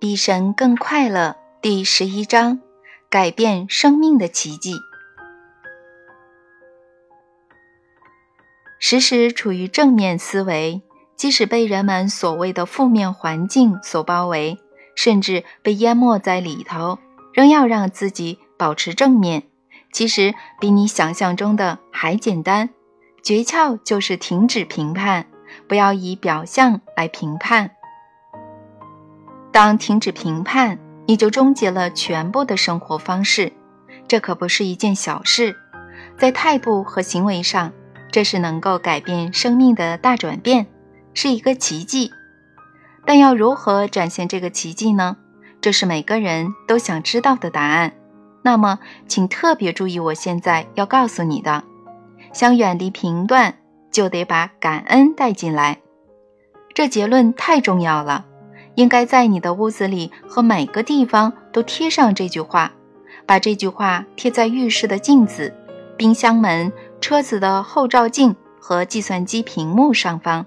比神更快乐。第十一章：改变生命的奇迹。时时处于正面思维，即使被人们所谓的负面环境所包围，甚至被淹没在里头，仍要让自己保持正面，其实比你想象中的还简单。诀窍就是停止评判，不要以表象来评判。当停止评判，你就终结了全部的生活方式。这可不是一件小事，在态度和行为上，这是能够改变生命的大转变，是一个奇迹。但要如何展现这个奇迹呢？这是每个人都想知道的答案。那么，请特别注意我现在要告诉你的。想远离评断，就得把感恩带进来。这结论太重要了，应该在你的屋子里和每个地方都贴上这句话。把这句话贴在浴室的镜子、冰箱门、车子的后照镜和计算机屏幕上方。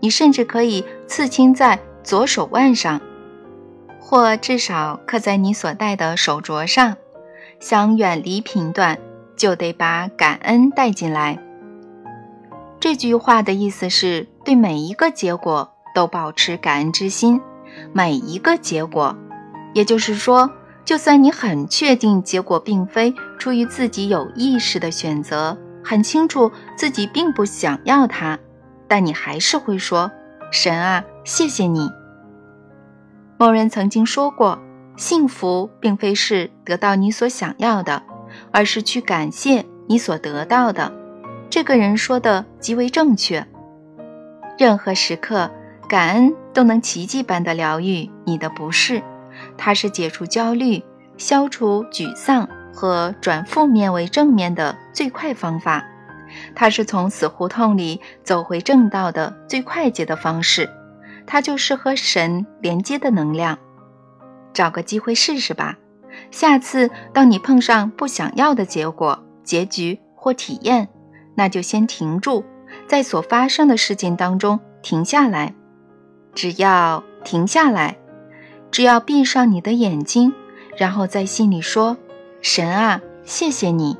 你甚至可以刺青在左手腕上，或至少刻在你所戴的手镯上。想远离频段。就得把感恩带进来。这句话的意思是对每一个结果都保持感恩之心，每一个结果，也就是说，就算你很确定结果并非出于自己有意识的选择，很清楚自己并不想要它，但你还是会说：“神啊，谢谢你。”某人曾经说过：“幸福并非是得到你所想要的。”而是去感谢你所得到的。这个人说的极为正确。任何时刻，感恩都能奇迹般的疗愈你的不适。它是解除焦虑、消除沮丧和转负面为正面的最快方法。它是从死胡同里走回正道的最快捷的方式。它就是和神连接的能量。找个机会试试吧。下次当你碰上不想要的结果、结局或体验，那就先停住，在所发生的事件当中停下来。只要停下来，只要闭上你的眼睛，然后在心里说：“神啊，谢谢你。”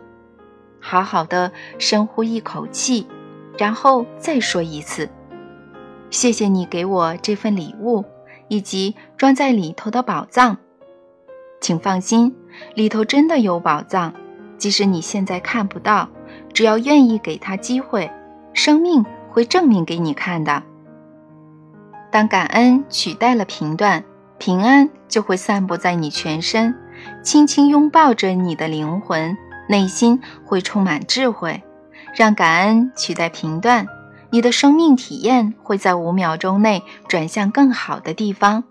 好好的深呼一口气，然后再说一次：“谢谢你给我这份礼物，以及装在里头的宝藏。”请放心，里头真的有宝藏，即使你现在看不到，只要愿意给他机会，生命会证明给你看的。当感恩取代了评断，平安就会散布在你全身，轻轻拥抱着你的灵魂，内心会充满智慧。让感恩取代评断，你的生命体验会在五秒钟内转向更好的地方，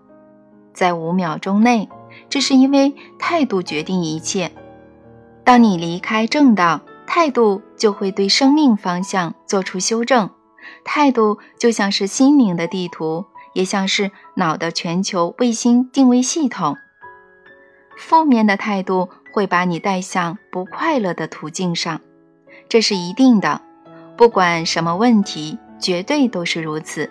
在五秒钟内。这是因为态度决定一切。当你离开正道，态度就会对生命方向做出修正。态度就像是心灵的地图，也像是脑的全球卫星定位系统。负面的态度会把你带向不快乐的途径上，这是一定的。不管什么问题，绝对都是如此。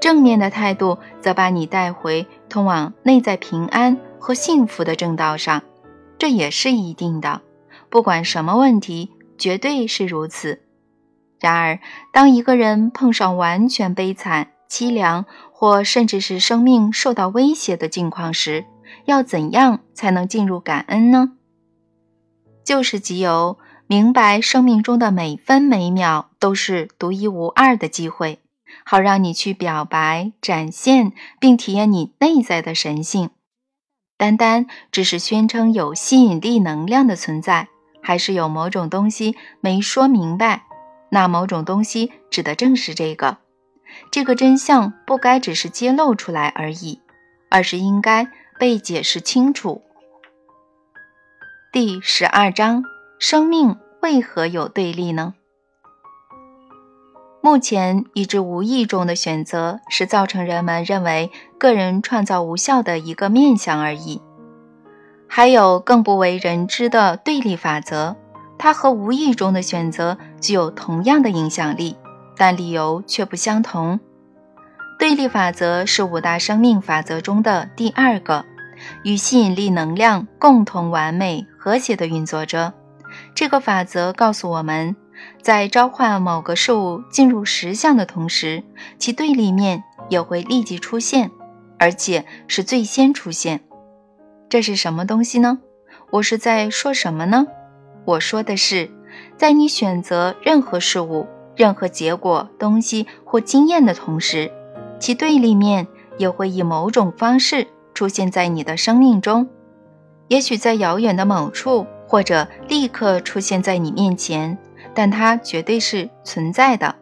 正面的态度则把你带回通往内在平安。和幸福的正道上，这也是一定的。不管什么问题，绝对是如此。然而，当一个人碰上完全悲惨、凄凉，或甚至是生命受到威胁的境况时，要怎样才能进入感恩呢？就是藉由明白生命中的每分每秒都是独一无二的机会，好让你去表白、展现并体验你内在的神性。单单只是宣称有吸引力能量的存在，还是有某种东西没说明白？那某种东西指的正是这个。这个真相不该只是揭露出来而已，而是应该被解释清楚。第十二章：生命为何有对立呢？目前，已知无意中的选择是造成人们认为个人创造无效的一个面相而已。还有更不为人知的对立法则，它和无意中的选择具有同样的影响力，但理由却不相同。对立法则是五大生命法则中的第二个，与吸引力能量共同完美和谐地运作着。这个法则告诉我们，在召唤某个事物进入实相的同时，其对立面也会立即出现，而且是最先出现。这是什么东西呢？我是在说什么呢？我说的是，在你选择任何事物、任何结果、东西或经验的同时，其对立面也会以某种方式出现在你的生命中，也许在遥远的某处。或者立刻出现在你面前，但它绝对是存在的。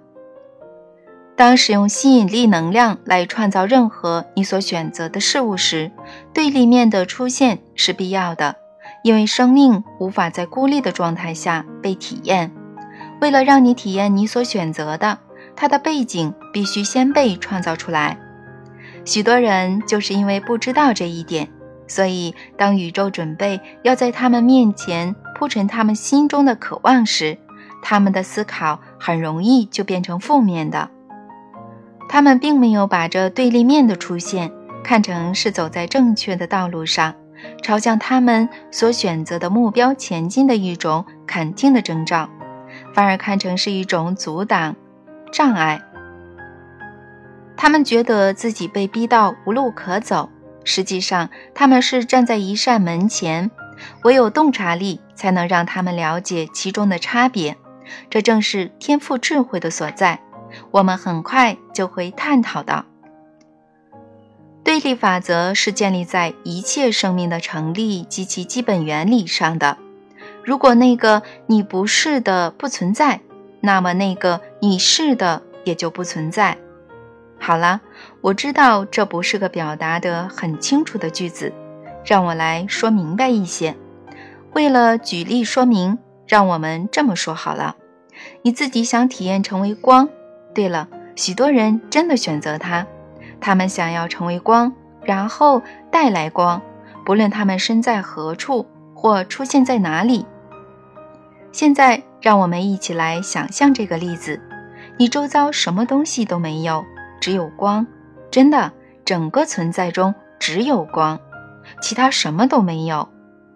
当使用吸引力能量来创造任何你所选择的事物时，对立面的出现是必要的，因为生命无法在孤立的状态下被体验。为了让你体验你所选择的，它的背景必须先被创造出来。许多人就是因为不知道这一点。所以，当宇宙准备要在他们面前铺陈他们心中的渴望时，他们的思考很容易就变成负面的。他们并没有把这对立面的出现看成是走在正确的道路上，朝向他们所选择的目标前进的一种肯定的征兆，反而看成是一种阻挡、障碍。他们觉得自己被逼到无路可走。实际上，他们是站在一扇门前，唯有洞察力才能让他们了解其中的差别。这正是天赋智慧的所在。我们很快就会探讨到，对立法则是建立在一切生命的成立及其基本原理上的。如果那个你不是的不存在，那么那个你是的也就不存在。好了，我知道这不是个表达得很清楚的句子，让我来说明白一些。为了举例说明，让我们这么说好了：你自己想体验成为光。对了，许多人真的选择它，他们想要成为光，然后带来光，不论他们身在何处或出现在哪里。现在，让我们一起来想象这个例子：你周遭什么东西都没有。只有光，真的，整个存在中只有光，其他什么都没有。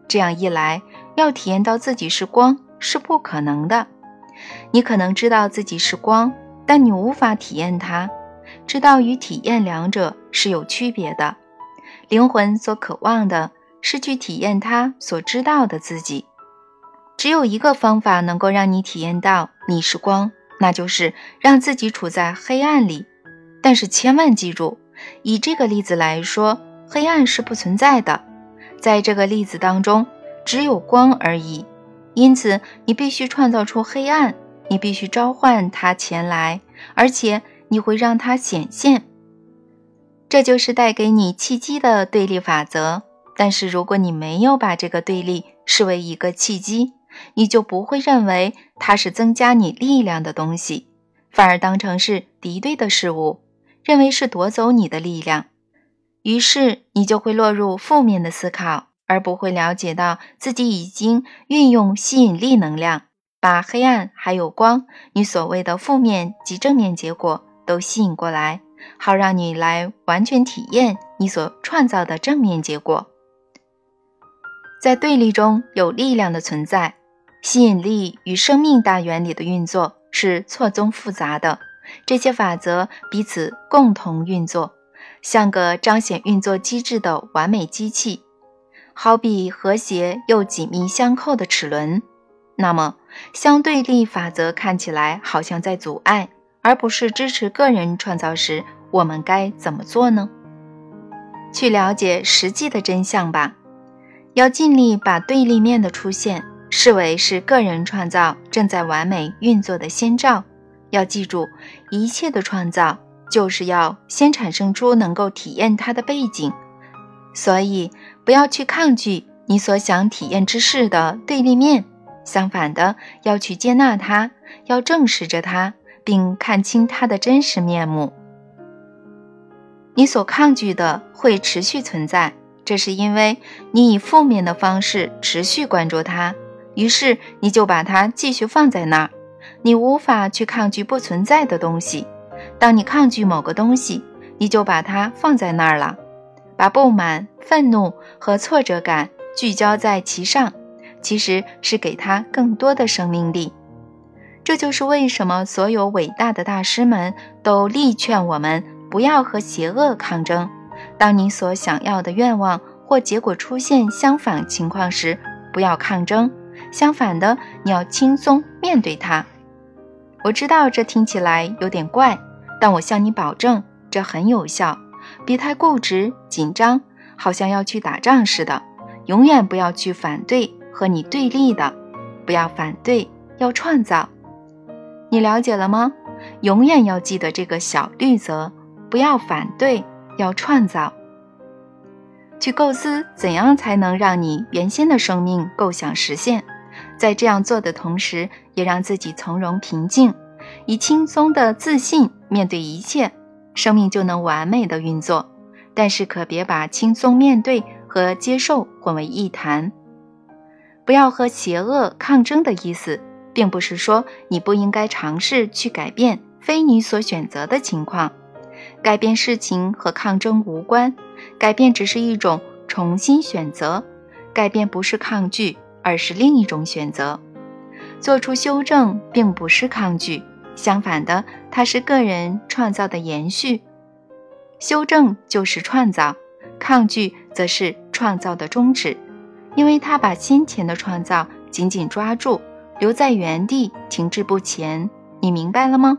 这样一来，要体验到自己是光是不可能的。你可能知道自己是光，但你无法体验它。知道与体验两者是有区别的。灵魂所渴望的是去体验它所知道的自己。只有一个方法能够让你体验到你是光，那就是让自己处在黑暗里。但是千万记住，以这个例子来说，黑暗是不存在的。在这个例子当中，只有光而已。因此，你必须创造出黑暗，你必须召唤它前来，而且你会让它显现。这就是带给你契机的对立法则。但是，如果你没有把这个对立视为一个契机，你就不会认为它是增加你力量的东西，反而当成是敌对的事物。认为是夺走你的力量，于是你就会落入负面的思考，而不会了解到自己已经运用吸引力能量，把黑暗还有光，你所谓的负面及正面结果都吸引过来，好让你来完全体验你所创造的正面结果。在对立中有力量的存在，吸引力与生命大原理的运作是错综复杂的。这些法则彼此共同运作，像个彰显运作机制的完美机器，好比和谐又紧密相扣的齿轮。那么，相对立法则看起来好像在阻碍，而不是支持个人创造时，我们该怎么做呢？去了解实际的真相吧。要尽力把对立面的出现视为是个人创造正在完美运作的先兆。要记住，一切的创造就是要先产生出能够体验它的背景，所以不要去抗拒你所想体验之事的对立面，相反的，要去接纳它，要正视着它，并看清它的真实面目。你所抗拒的会持续存在，这是因为你以负面的方式持续关注它，于是你就把它继续放在那儿。你无法去抗拒不存在的东西。当你抗拒某个东西，你就把它放在那儿了。把不满、愤怒和挫折感聚焦在其上，其实是给他更多的生命力。这就是为什么所有伟大的大师们都力劝我们不要和邪恶抗争。当你所想要的愿望或结果出现相反情况时，不要抗争，相反的，你要轻松面对它。我知道这听起来有点怪，但我向你保证，这很有效。别太固执、紧张，好像要去打仗似的。永远不要去反对和你对立的，不要反对，要创造。你了解了吗？永远要记得这个小律则：不要反对，要创造。去构思怎样才能让你原先的生命构想实现。在这样做的同时，也让自己从容平静，以轻松的自信面对一切。生命就能完美的运作，但是可别把轻松面对和接受混为一谈。不要和邪恶抗争的意思，并不是说你不应该尝试去改变非你所选择的情况。改变事情和抗争无关，改变只是一种重新选择。改变不是抗拒，而是另一种选择。做出修正并不是抗拒。相反的，它是个人创造的延续。修正就是创造，抗拒则是创造的终止，因为他把先前的创造紧紧抓住，留在原地，停滞不前。你明白了吗？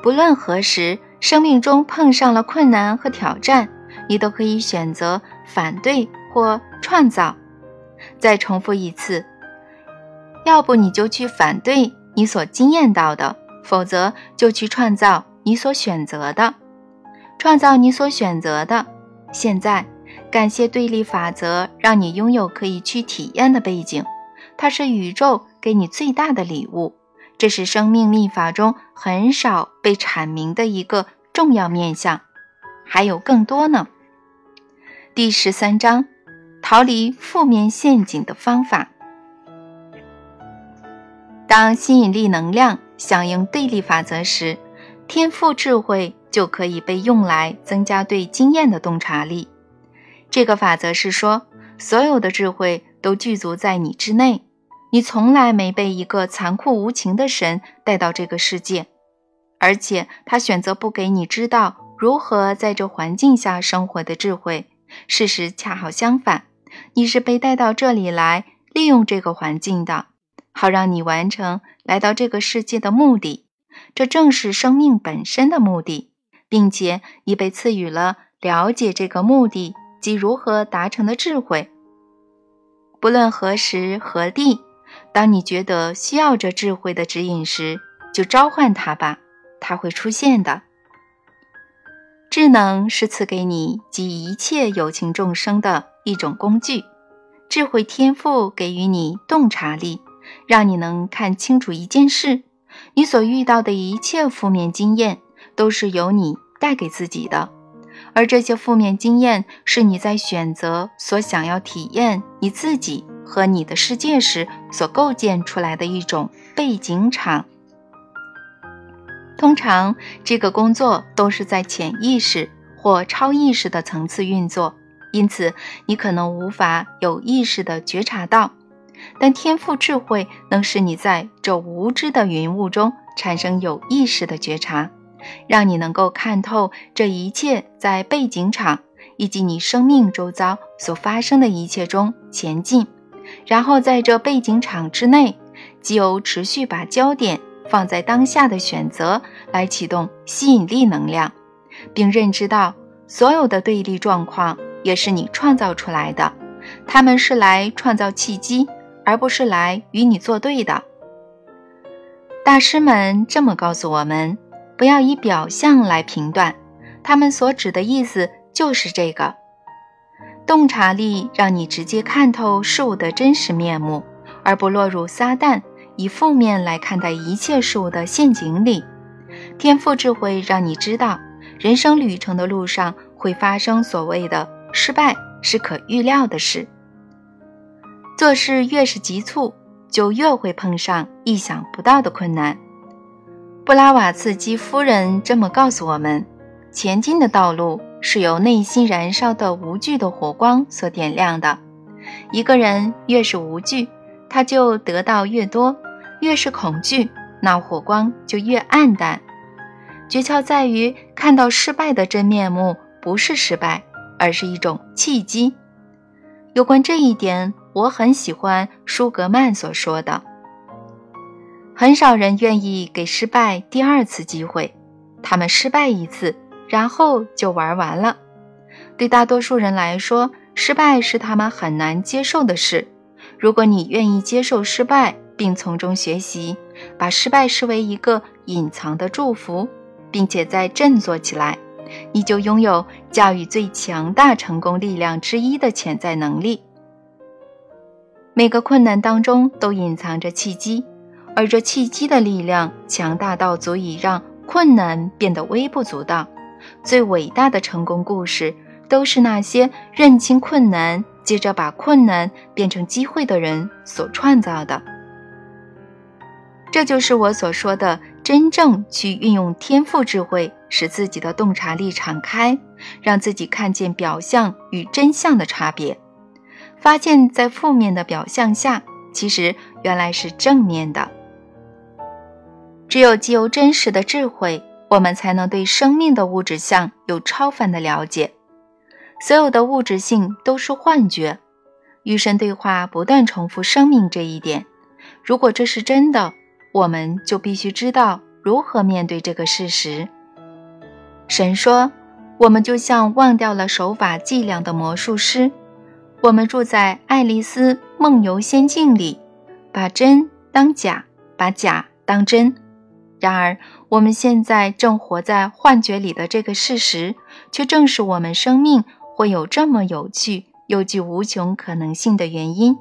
不论何时，生命中碰上了困难和挑战，你都可以选择反对或创造。再重复一次，要不你就去反对。你所经验到的，否则就去创造你所选择的，创造你所选择的。现在，感谢对立法则，让你拥有可以去体验的背景，它是宇宙给你最大的礼物。这是生命秘法中很少被阐明的一个重要面向，还有更多呢。第十三章：逃离负面陷阱的方法。当吸引力能量响应对立法则时，天赋智慧就可以被用来增加对经验的洞察力。这个法则是说，所有的智慧都具足在你之内。你从来没被一个残酷无情的神带到这个世界，而且他选择不给你知道如何在这环境下生活的智慧。事实恰好相反，你是被带到这里来利用这个环境的。好让你完成来到这个世界的目的，这正是生命本身的目的，并且你被赐予了了解这个目的及如何达成的智慧。不论何时何地，当你觉得需要这智慧的指引时，就召唤它吧，它会出现的。智能是赐给你及一切有情众生的一种工具，智慧天赋给予你洞察力。让你能看清楚一件事：你所遇到的一切负面经验都是由你带给自己的，而这些负面经验是你在选择所想要体验你自己和你的世界时所构建出来的一种背景场。通常，这个工作都是在潜意识或超意识的层次运作，因此你可能无法有意识地觉察到。但天赋智慧能使你在这无知的云雾中产生有意识的觉察，让你能够看透这一切在背景场以及你生命周遭所发生的一切中前进，然后在这背景场之内，即由持续把焦点放在当下的选择来启动吸引力能量，并认知到所有的对立状况也是你创造出来的，他们是来创造契机。而不是来与你作对的。大师们这么告诉我们：不要以表象来评断，他们所指的意思就是这个。洞察力让你直接看透事物的真实面目，而不落入撒旦以负面来看待一切事物的陷阱里。天赋智慧让你知道，人生旅程的路上会发生所谓的失败，是可预料的事。做事越是急促，就越会碰上意想不到的困难。布拉瓦茨基夫人这么告诉我们：前进的道路是由内心燃烧的无惧的火光所点亮的。一个人越是无惧，他就得到越多；越是恐惧，那火光就越暗淡。诀窍在于看到失败的真面目，不是失败，而是一种契机。有关这一点，我很喜欢舒格曼所说的：很少人愿意给失败第二次机会，他们失败一次，然后就玩完了。对大多数人来说，失败是他们很难接受的事。如果你愿意接受失败，并从中学习，把失败视为一个隐藏的祝福，并且再振作起来，你就拥有驾驭最强大成功力量之一的潜在能力。每个困难当中都隐藏着契机，而这契机的力量强大到足以让困难变得微不足道。最伟大的成功故事。都是那些认清困难，接着把困难变成机会的人所创造的。这就是我所说的，真正去运用天赋智慧，使自己的洞察力敞开，让自己看见表象与真相的差别，发现，在负面的表象下，其实原来是正面的。只有既有真实的智慧，我们才能对生命的物质相有超凡的了解。所有的物质性都是幻觉。与神对话不断重复生命这一点。如果这是真的，我们就必须知道如何面对这个事实。神说：“我们就像忘掉了手法伎俩的魔术师。我们住在爱丽丝梦游仙境里，把真当假，把假当真。然而，我们现在正活在幻觉里的这个事实，却正是我们生命。”会有这么有趣又具无穷可能性的原因，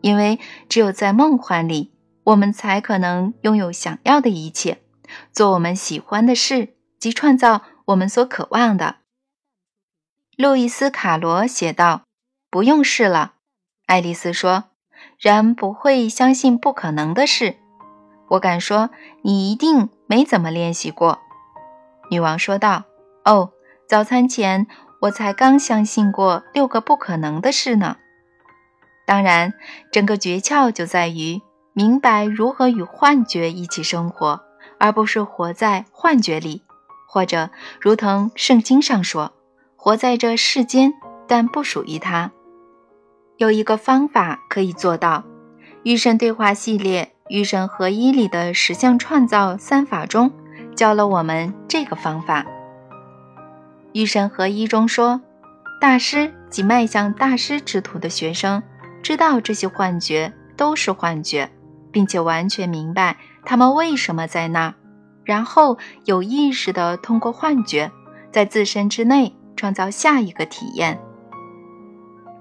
因为只有在梦幻里，我们才可能拥有想要的一切，做我们喜欢的事及创造我们所渴望的。路易斯·卡罗写道：“不用试了。”爱丽丝说：“人不会相信不可能的事。”我敢说，你一定没怎么练习过。”女王说道。“哦，早餐前。”我才刚相信过六个不可能的事呢。当然，整个诀窍就在于明白如何与幻觉一起生活，而不是活在幻觉里，或者如同圣经上说，活在这世间，但不属于他。有一个方法可以做到。与神对话系列《与神合一》里的十项创造三法中，教了我们这个方法。与神合一中说，大师及迈向大师之途的学生知道这些幻觉都是幻觉，并且完全明白他们为什么在那，然后有意识地通过幻觉在自身之内创造下一个体验。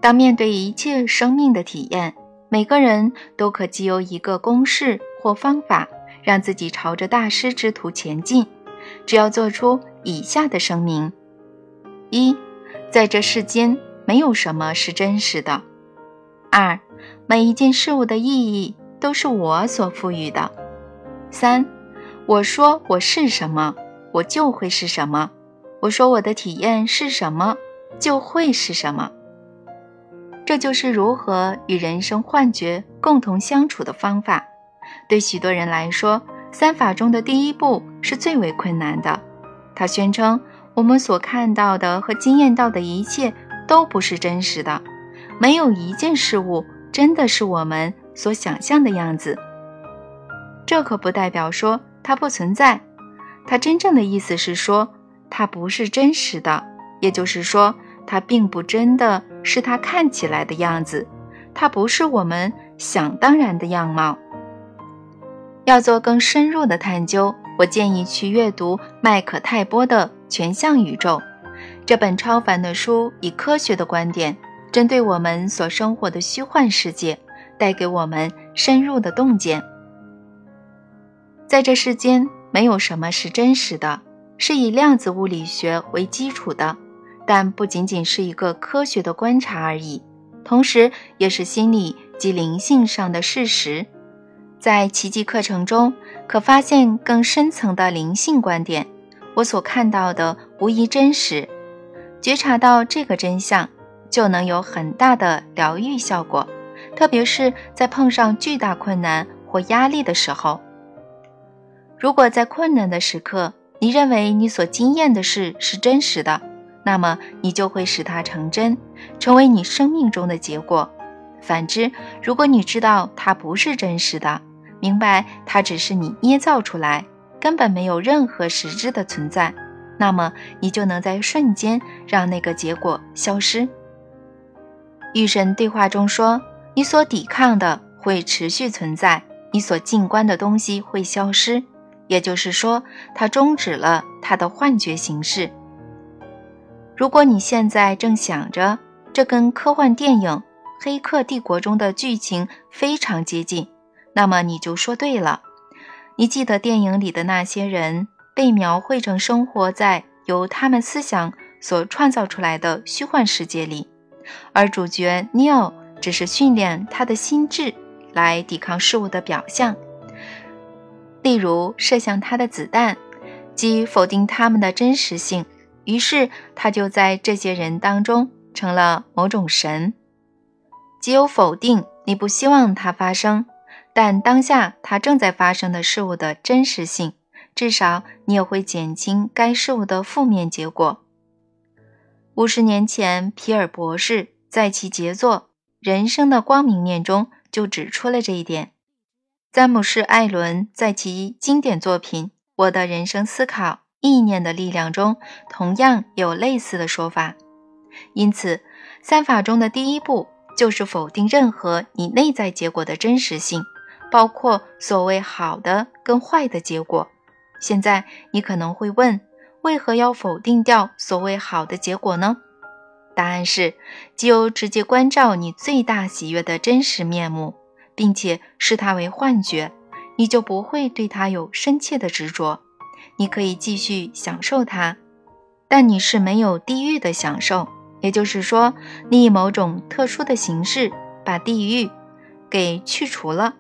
当面对一切生命的体验，每个人都可藉由一个公式或方法，让自己朝着大师之途前进。只要做出以下的声明。一，在这世间没有什么是真实的。二，每一件事物的意义都是我所赋予的。三，我说我是什么，我就会是什么；我说我的体验是什么，就会是什么。这就是如何与人生幻觉共同相处的方法。对许多人来说，三法中的第一步是最为困难的。他宣称。我们所看到的和经验到的一切都不是真实的，没有一件事物真的是我们所想象的样子。这可不代表说它不存在，它真正的意思是说它不是真实的，也就是说它并不真的是它看起来的样子，它不是我们想当然的样貌。要做更深入的探究，我建议去阅读麦克泰波的。全像宇宙这本超凡的书，以科学的观点，针对我们所生活的虚幻世界，带给我们深入的洞见。在这世间，没有什么是真实的，是以量子物理学为基础的，但不仅仅是一个科学的观察而已，同时也是心理及灵性上的事实。在奇迹课程中，可发现更深层的灵性观点。我所看到的无疑真实。觉察到这个真相，就能有很大的疗愈效果，特别是在碰上巨大困难或压力的时候。如果在困难的时刻，你认为你所经验的事是真实的，那么你就会使它成真，成为你生命中的结果。反之，如果你知道它不是真实的，明白它只是你捏造出来，根本没有任何实质的存在，那么你就能在瞬间让那个结果消失。与神对话中说：“你所抵抗的会持续存在，你所静观的东西会消失。”也就是说，它终止了它的幻觉形式。如果你现在正想着这跟科幻电影《黑客帝国》中的剧情非常接近，那么你就说对了。你记得电影里的那些人被描绘成生活在由他们思想所创造出来的虚幻世界里，而主角 Neo 只是训练他的心智来抵抗事物的表象。例如，射向他的子弹，即否定他们的真实性。于是，他就在这些人当中成了某种神。既有否定你不希望它发生，但当下它正在发生的事物的真实性，至少你也会减轻该事物的负面结果。五十年前，皮尔博士在其杰作《人生的光明面》中就指出了这一点。詹姆士·艾伦在其经典作品《我的人生思考：意念的力量》中，同样有类似的说法。因此，三法中的第一步就是否定任何你内在结果的真实性，包括所谓好的跟坏的结果。现在你可能会问：为何要否定掉所谓好的结果呢？答案是：只有直接关照你最大喜悦的真实面目。并且视它为幻觉，你就不会对它有深切的执着。你可以继续享受它，但你是没有地狱的享受。也就是说，你以某种特殊的形式把地狱给去除了，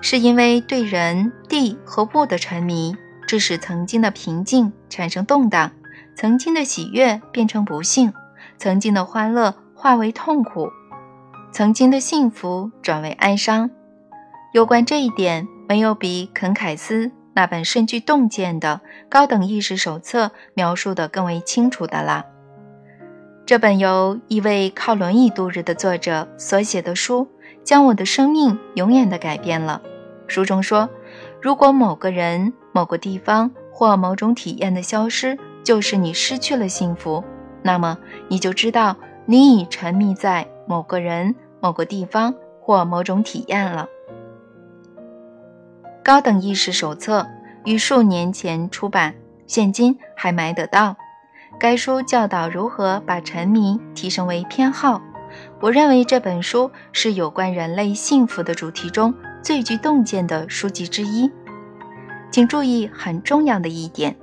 是因为对人、地和物的沉迷，致使曾经的平静产生动荡，曾经的喜悦变成不幸，曾经的欢乐化为痛苦。曾经的幸福转为哀伤。有关这一点，没有比肯凯斯那本深具洞见的高等意识手册描述的更为清楚的了。这本由一位靠轮椅度日的作者所写的书，将我的生命永远的改变了。书中说，如果某个人、某个地方或某种体验的消失，就是你失去了幸福，那么你就知道你已沉迷在某个人。某个地方或某种体验了。高等意识手册于数年前出版，现今还买得到。该书教导如何把沉迷提升为偏好。我认为这本书是有关人类幸福的主题中最具洞见的书籍之一。请注意很重要的一点：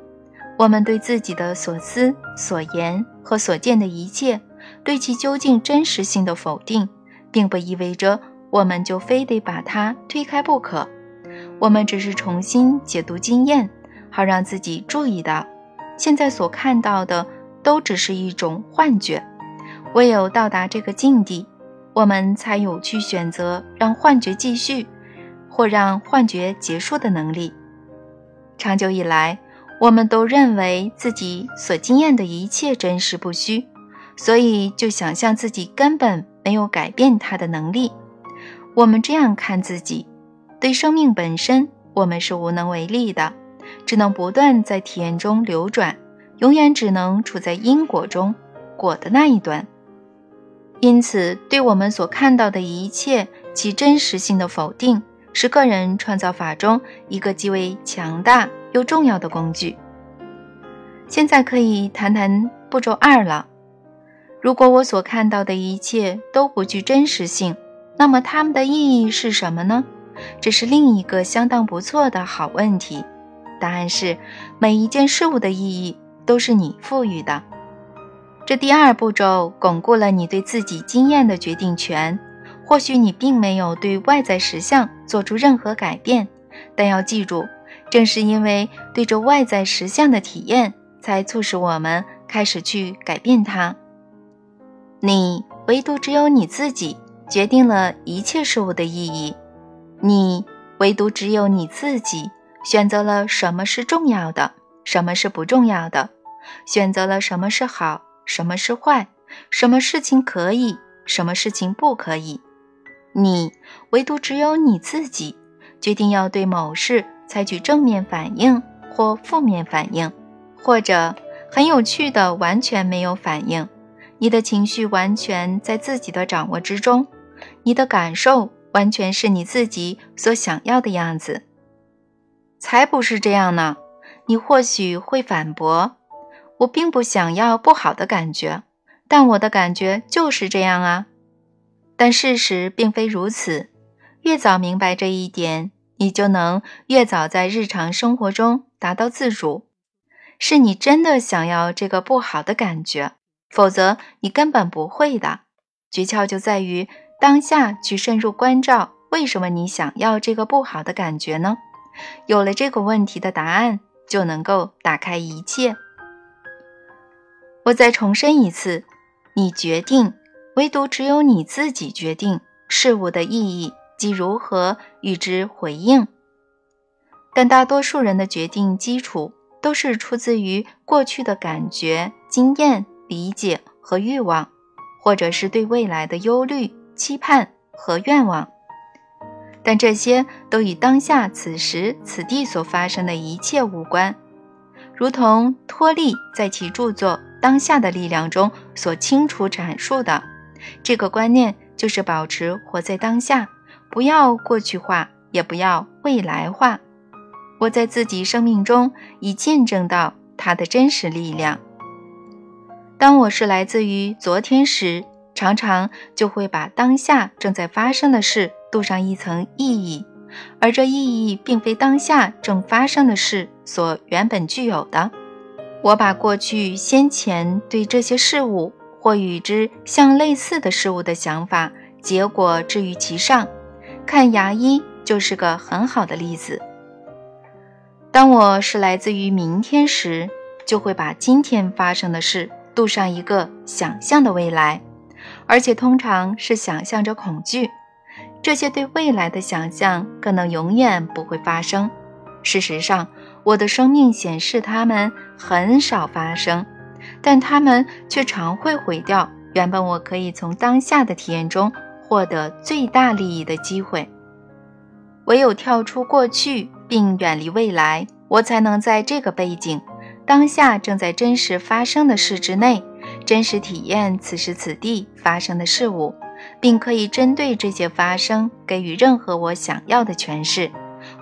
我们对自己的所思、所言和所见的一切，对其究竟真实性的否定。并不意味着我们就非得把它推开不可，我们只是重新解读经验，好让自己注意到，现在所看到的都只是一种幻觉。唯有到达这个境地，我们才有去选择让幻觉继续，或让幻觉结束的能力。长久以来，我们都认为自己所经验的一切真实不虚，所以就想象自己根本。没有改变它的能力。我们这样看自己，对生命本身，我们是无能为力的，只能不断在体验中流转，永远只能处在因果中，果的那一端。因此，对我们所看到的一切，其真实性的否定，是个人创造法中一个极为强大又重要的工具。现在可以谈谈步骤二了。如果我所看到的一切都不具真实性，那么它们的意义是什么呢？这是另一个相当不错的好问题。答案是，每一件事物的意义都是你赋予的。这第二步骤巩固了你对自己经验的决定权。或许你并没有对外在实相做出任何改变，但要记住，正是因为对这外在实相的体验，才促使我们。开始去改变它。你唯独只有你自己决定了一切事物的意义，你唯独只有你自己选择了什么是重要的，什么是不重要的，选择了什么是好，什么是坏，什么事情可以，什么事情不可以。你唯独只有你自己决定要对某事采取正面反应或负面反应，或者很有趣的完全没有反应。你的情绪完全在自己的掌握之中，你的感受完全是你自己所想要的样子。才不是这样呢！你或许会反驳：“我并不想要不好的感觉，但我的感觉就是这样啊。”但事实并非如此。越早明白这一点，你就能越早在日常生活中达到自主。是你真的想要这个不好的感觉，否则你根本不会的。诀窍就在于当下去深入关照，为什么你想要这个不好的感觉呢？有了这个问题的答案，就能够打开一切。我再重申一次，你决定。唯独只有你自己决定事物的意义及如何与之回应，但大多数人的决定基础都是出自于过去的感觉、经验、理解和欲望，或者是对未来的忧虑、期盼和愿望，但这些都与当下此时此地所发生的一切无关，如同托利在其著作《当下的力量》中所清楚阐述的。这个观念就是保持活在当下，不要过去化，也不要未来化。我在自己生命中已见证到它的真实力量。当我是来自于昨天时，常常就会把当下正在发生的事镀上一层意义，而这意义并非当下正发生的事所原本具有的。我把过去先前对这些事物。或与之相类似的事物的想法，结果置于其上。看牙医就是个很好的例子。当我是来自于明天时，就会把今天发生的事镀上一个想象的未来，而且通常是想象着恐惧。这些对未来的想象可能永远不会发生。事实上，我的生命显示它们很少发生。但它们却常会毁掉原本我可以从当下的体验中获得最大利益的机会。唯有跳出过去并远离未来，我才能在这个背景、当下正在真实发生的事之内，真实体验此时此地发生的事物，并可以针对这些发生给予任何我想要的诠释，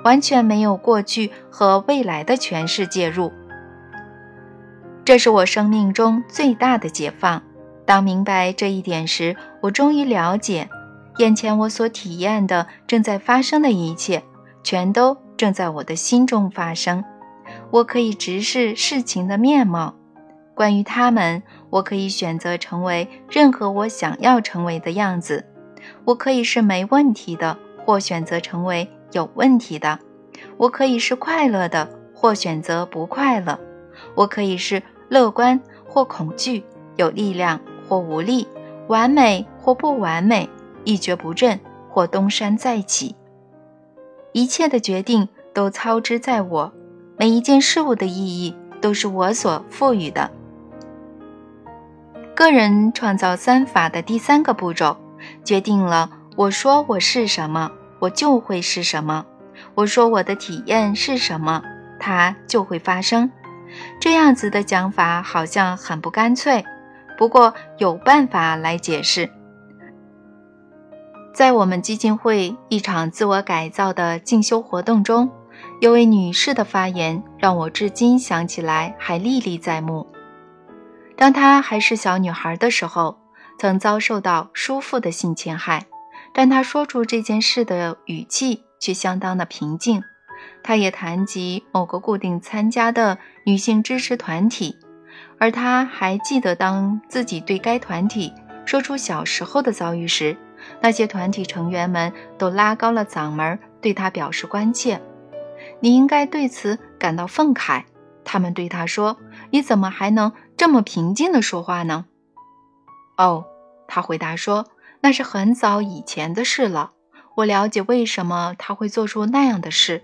完全没有过去和未来的诠释介入。这是我生命中最大的解放。当明白这一点时，我终于了解，眼前我所体验的正在发生的一切，全都正在我的心中发生。我可以直视事情的面貌，关于他们，我可以选择成为任何我想要成为的样子。我可以是没问题的，或选择成为有问题的。我可以是快乐的，或选择不快乐。我可以是乐观或恐惧，有力量或无力，完美或不完美，一蹶不振或东山再起。一切的决定都操之在我，每一件事物的意义都是我所赋予的。个人创造三法的第三个步骤，决定了我说我是什么，我就会是什么；我说我的体验是什么，它就会发生。这样子的讲法好像很不干脆，不过有办法来解释。在我们基金会一场自我改造的进修活动中，有位女士的发言让我至今想起来还历历在目。当她还是小女孩的时候，曾遭受到叔父的性侵害，但她说出这件事的语气却相当的平静。他也谈及某个固定参加的女性支持团体，而他还记得，当自己对该团体说出小时候的遭遇时，那些团体成员们都拉高了嗓门对他表示关切。你应该对此感到愤慨，他们对他说：“你怎么还能这么平静地说话呢？”哦，他回答说：“那是很早以前的事了。我了解为什么他会做出那样的事，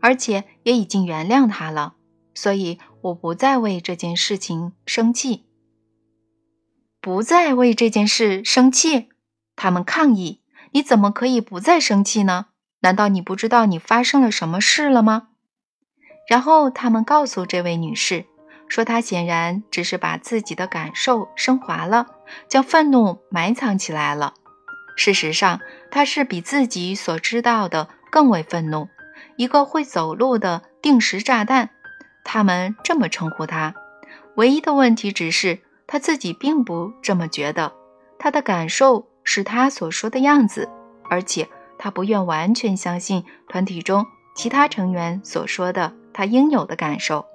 而且也已经原谅他了，所以我不再为这件事情生气。不再为这件事生气？”他们抗议：“你怎么可以不再生气呢？难道你不知道你发生了什么事了吗？”然后他们告诉这位女士，说她显然只是把自己的感受升华了，将愤怒埋藏起来了。事实上，她是比自己所知道的更为愤怒，一个会走路的定时炸弹。他们这么称呼她。唯一的问题只是她自己并不这么觉得。她的感受是她所说的样子，而且她不愿完全相信团体中其他成员所说的。他应有的感受，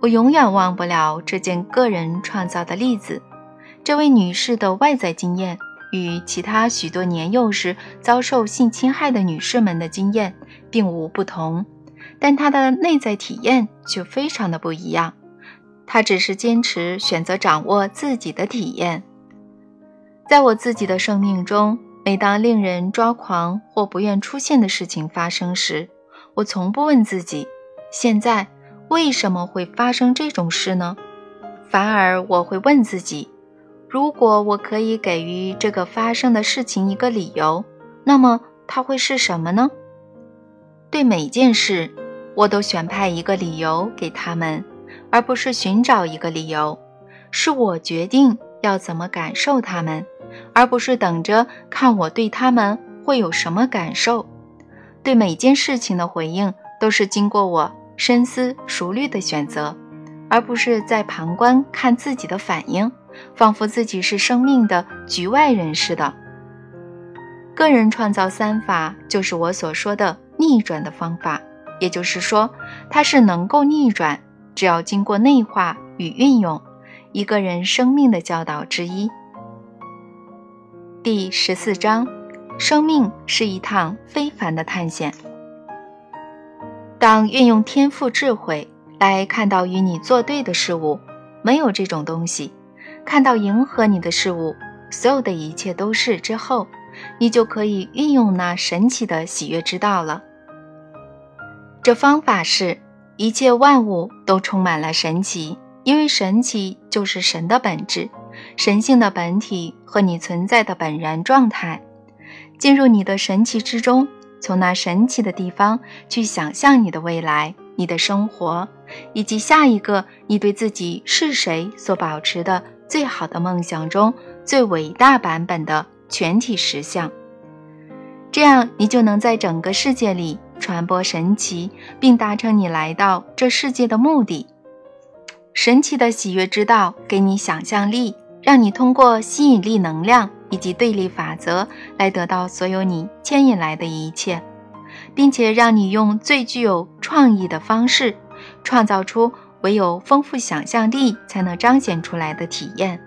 我永远忘不了这件个人创造的例子。这位女士的外在经验与其他许多年幼时遭受性侵害的女士们的经验并无不同，但她的内在体验却非常的不一样。她只是坚持选择掌握自己的体验。在我自己的生命中，每当令人抓狂或不愿出现的事情发生时，我从不问自己，现在为什么会发生这种事呢？反而我会问自己，如果我可以给予这个发生的事情一个理由，那么它会是什么呢？对每件事，我都选派一个理由给他们，而不是寻找一个理由。是我决定要怎么感受他们，而不是等着看我对他们会有什么感受。对每件事情的回应都是经过我深思熟虑的选择，而不是在旁观看自己的反应，仿佛自己是生命的局外人似的。个人创造三法就是我所说的逆转的方法，也就是说，它是能够逆转，只要经过内化与运用，一个人生命的教导之一。第十四章。生命是一趟非凡的探险。当运用天赋智慧来看到与你作对的事物，没有这种东西；看到迎合你的事物，所有的一切都是之后，你就可以运用那神奇的喜悦之道了。这方法是一切万物都充满了神奇，因为神奇就是神的本质、神性的本体和你存在的本然状态。进入你的神奇之中，从那神奇的地方去想象你的未来、你的生活，以及下一个你对自己是谁所保持的最好的梦想中最伟大版本的全体实相。这样，你就能在整个世界里传播神奇，并达成你来到这世界的目的。神奇的喜悦之道给你想象力，让你通过吸引力能量。以及对立法则来得到所有你牵引来的一切，并且让你用最具有创意的方式创造出唯有丰富想象力才能彰显出来的体验。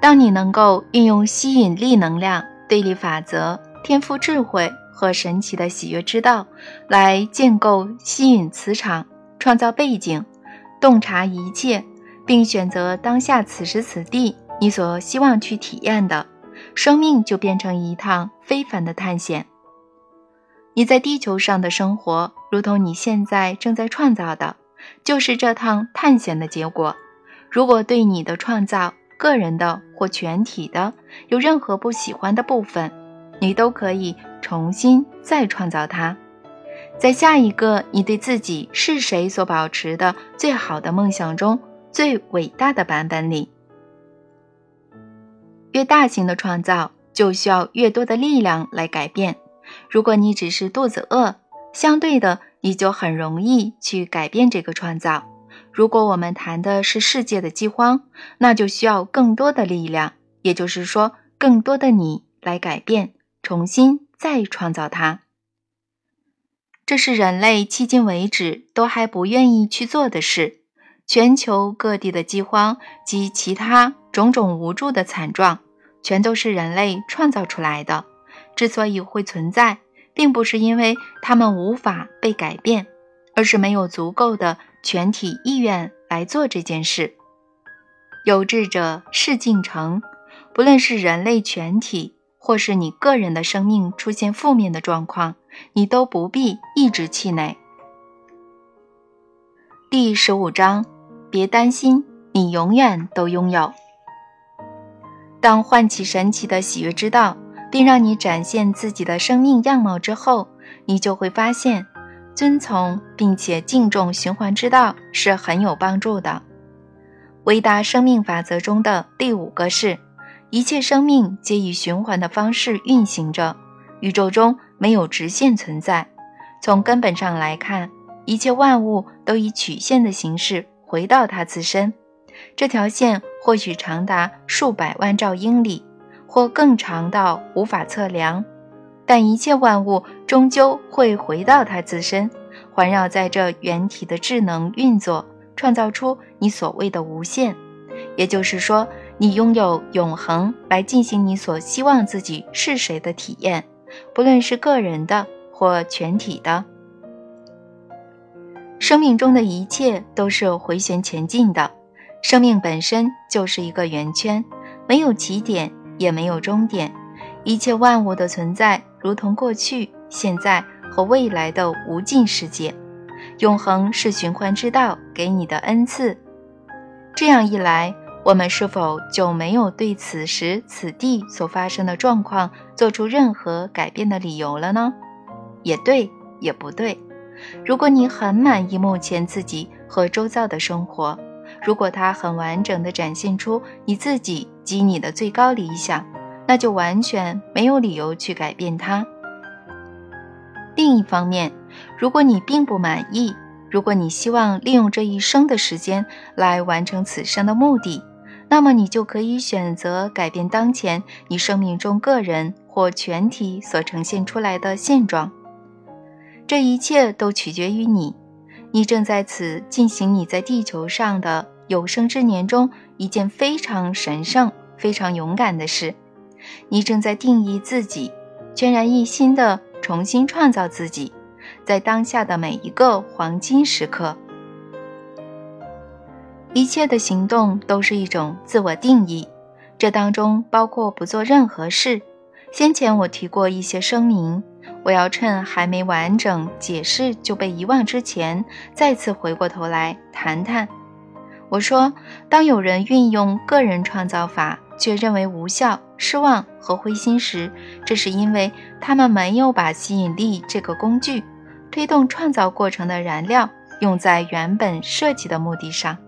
当你能够运用吸引力能量、对立法则、天赋智慧和神奇的喜悦之道来建构吸引磁场、创造背景、洞察一切，并选择当下此时此地。你所希望去体验的生命，就变成一趟非凡的探险。你在地球上的生活，如同你现在正在创造的，就是这趟探险的结果。如果对你的创造，个人的或全体的，有任何不喜欢的部分，你都可以重新再创造它，在下一个你对自己是谁所保持的最好的梦想中最伟大的版本里。越大型的创造就需要越多的力量来改变。如果你只是肚子饿，相对的你就很容易去改变这个创造。如果我们谈的是世界的饥荒，那就需要更多的力量，也就是说，更多的你来改变，重新再创造它。这是人类迄今为止都还不愿意去做的事。全球各地的饥荒及其他。种种无助的惨状，全都是人类创造出来的。之所以会存在，并不是因为他们无法被改变，而是没有足够的全体意愿来做这件事。有志者事竟成，不论是人类全体，或是你个人的生命出现负面的状况，你都不必一直气馁。第十五章，别担心，你永远都拥有。当唤起神奇的喜悦之道，并让你展现自己的生命样貌之后，你就会发现，遵从并且敬重循环之道是很有帮助的。伟大生命法则中的第五个是：一切生命皆以循环的方式运行着。宇宙中没有直线存在。从根本上来看，一切万物都以曲线的形式回到它自身。这条线或许长达数百万兆英里，或更长到无法测量。但一切万物终究会回到它自身，环绕在这原体的智能运作。创造出你所谓的无限，也就是说，你拥有永恒来进行你所希望自己是谁的体验，不论是个人的或全体的。生命中的一切都是回旋前进的，生命本身就是一个圆圈，没有起点，也没有终点。一切万物的存在，如同过去、现在和未来的无尽世界。永恒是循环之道给你的恩赐，这样一来，我们是否就没有对此时此地所发生的状况做出任何改变的理由了呢？也对，也不对。如果你很满意目前自己和周遭的生活，如果它很完整地展现出你自己及你的最高理想，那就完全没有理由去改变它。另一方面，如果你并不满意，如果你希望利用这一生的时间来完成此生的目的，那么你就可以选择改变当前你生命中个人或全体所呈现出来的现状。这一切都取决于你。你正在此进行你在地球上的有生之年中一件非常神圣、非常勇敢的事。你正在定义自己，全然一心的重新创造自己。在当下的每一个黄金时刻，一切的行动都是一种自我定义，这当中包括不做任何事。先前我提过一些声明，我要趁还没完整解释就被遗忘之前，再次回过头来谈谈。我说，当有人运用个人创造法却认为无效、失望和灰心时，这是因为他们没有把吸引力这个工具。推动创造过程的燃料用在原本设计的目的上。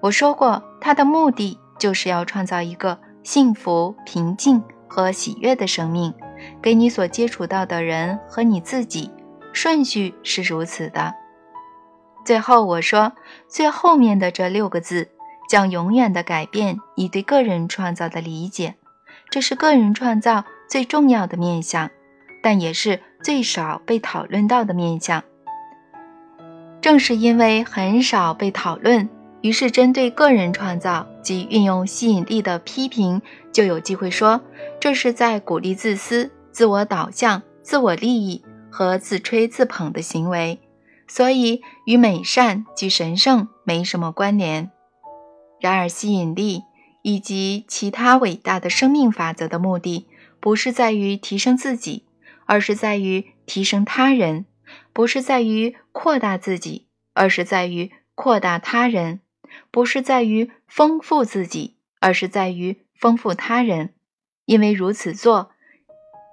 我说过，它的目的就是要创造一个幸福、平静和喜悦的生命，给你所接触到的人和你自己。顺序是如此的。最后我说，最后面的这六个字将永远的改变你对个人创造的理解。这是个人创造最重要的面向，但也是。最少被讨论到的面相，正是因为很少被讨论，于是针对个人创造及运用吸引力的批评就有机会说，这是在鼓励自私、自我导向、自我利益和自吹自捧的行为，所以与美善及神圣没什么关联。然而，吸引力以及其他伟大的生命法则的目的，不是在于提升自己。而是在于提升他人，不是在于扩大自己，而是在于扩大他人；不是在于丰富自己，而是在于丰富他人。因为如此做，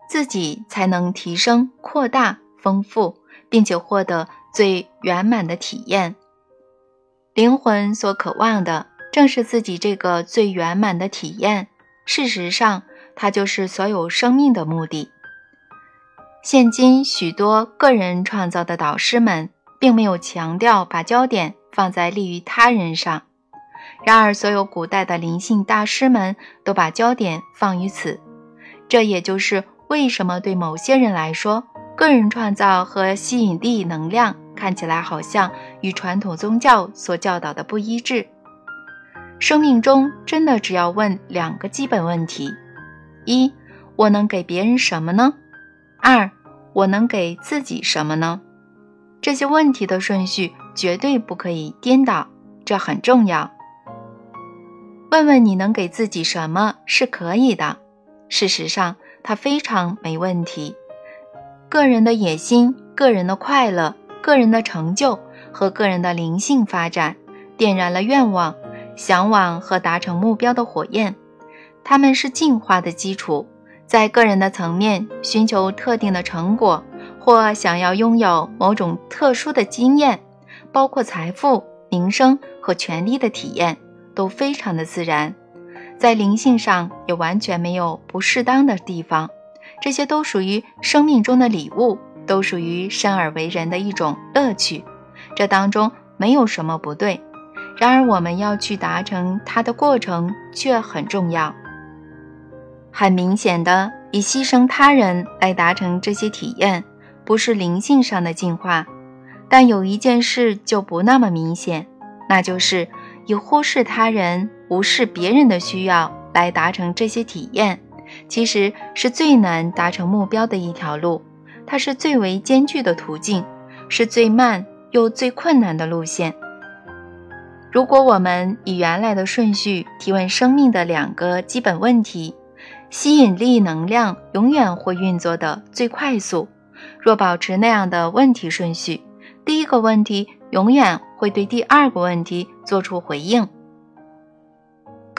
自己才能提升、扩大、丰富，并且获得最圆满的体验。灵魂所渴望的，正是自己这个最圆满的体验。事实上，它就是所有生命的目的。现今许多个人创造的导师们，并没有强调把焦点放在利于他人上。然而，所有古代的灵性大师们都把焦点放于此。这也就是为什么对某些人来说，个人创造和吸引力能量看起来好像与传统宗教所教导的不一致。生命中真的只要问两个基本问题：一，我能给别人什么呢？二，我能给自己什么呢？这些问题的顺序绝对不可以颠倒，这很重要。问问你能给自己什么是可以的。事实上，它非常没问题。个人的野心、个人的快乐、个人的成就和个人的灵性发展，点燃了愿望、向往和达成目标的火焰。它们是进化的基础。在个人的层面，寻求特定的成果，或想要拥有某种特殊的经验，包括财富、名声和权力的体验，都非常的自然。在灵性上也完全没有不适当的地方，这些都属于生命中的礼物，都属于生而为人的一种乐趣。这当中没有什么不对，然而我们要去达成它的过程却很重要。很明显的，以牺牲他人来达成这些体验，不是灵性上的进化。但有一件事就不那么明显，那就是以忽视他人、无视别人的需要来达成这些体验，其实是最难达成目标的一条路。它是最为艰巨的途径，是最慢又最困难的路线。如果我们以原来的顺序提问生命的两个基本问题，吸引力能量永远会运作的最快速。若保持那样的问题顺序，第一个问题永远会对第二个问题做出回应。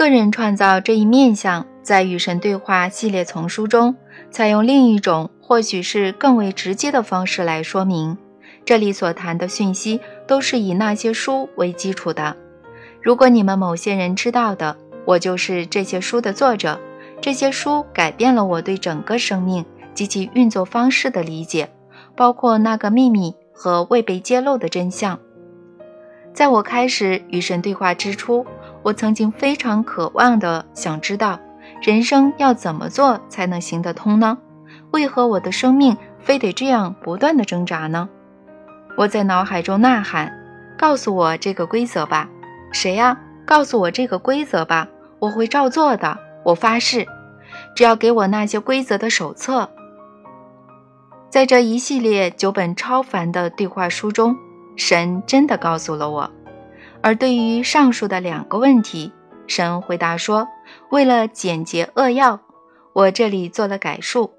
个人创造这一面相，在与神对话系列丛书中，采用另一种或许是更为直接的方式来说明。这里所谈的讯息都是以那些书为基础的。如果你们某些人知道的，我就是这些书的作者。这些书改变了我对整个生命及其运作方式的理解，包括那个秘密和未被揭露的真相。在我开始与神对话之初，我曾经非常渴望的想知道，人生要怎么做才能行得通呢？为何我的生命非得这样不断的挣扎呢？我在脑海中呐喊：“告诉我这个规则吧！谁呀？告诉我这个规则吧！我会照做的。”我发誓，只要给我那些规则的手册。在这一系列九本超凡的对话书中，神真的告诉了我。而对于上述的两个问题，神回答说：“为了简洁扼要，我这里做了改述。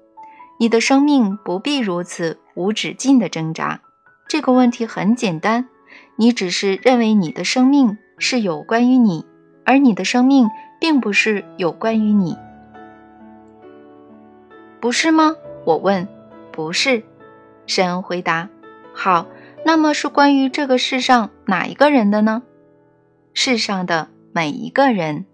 你的生命不必如此无止境的挣扎。这个问题很简单，你只是认为你的生命是有关于你，而你的生命。”并不是有关于你，不是吗？我问。不是，神回答。好，那么是关于这个世上哪一个人的呢？世上的每一个人。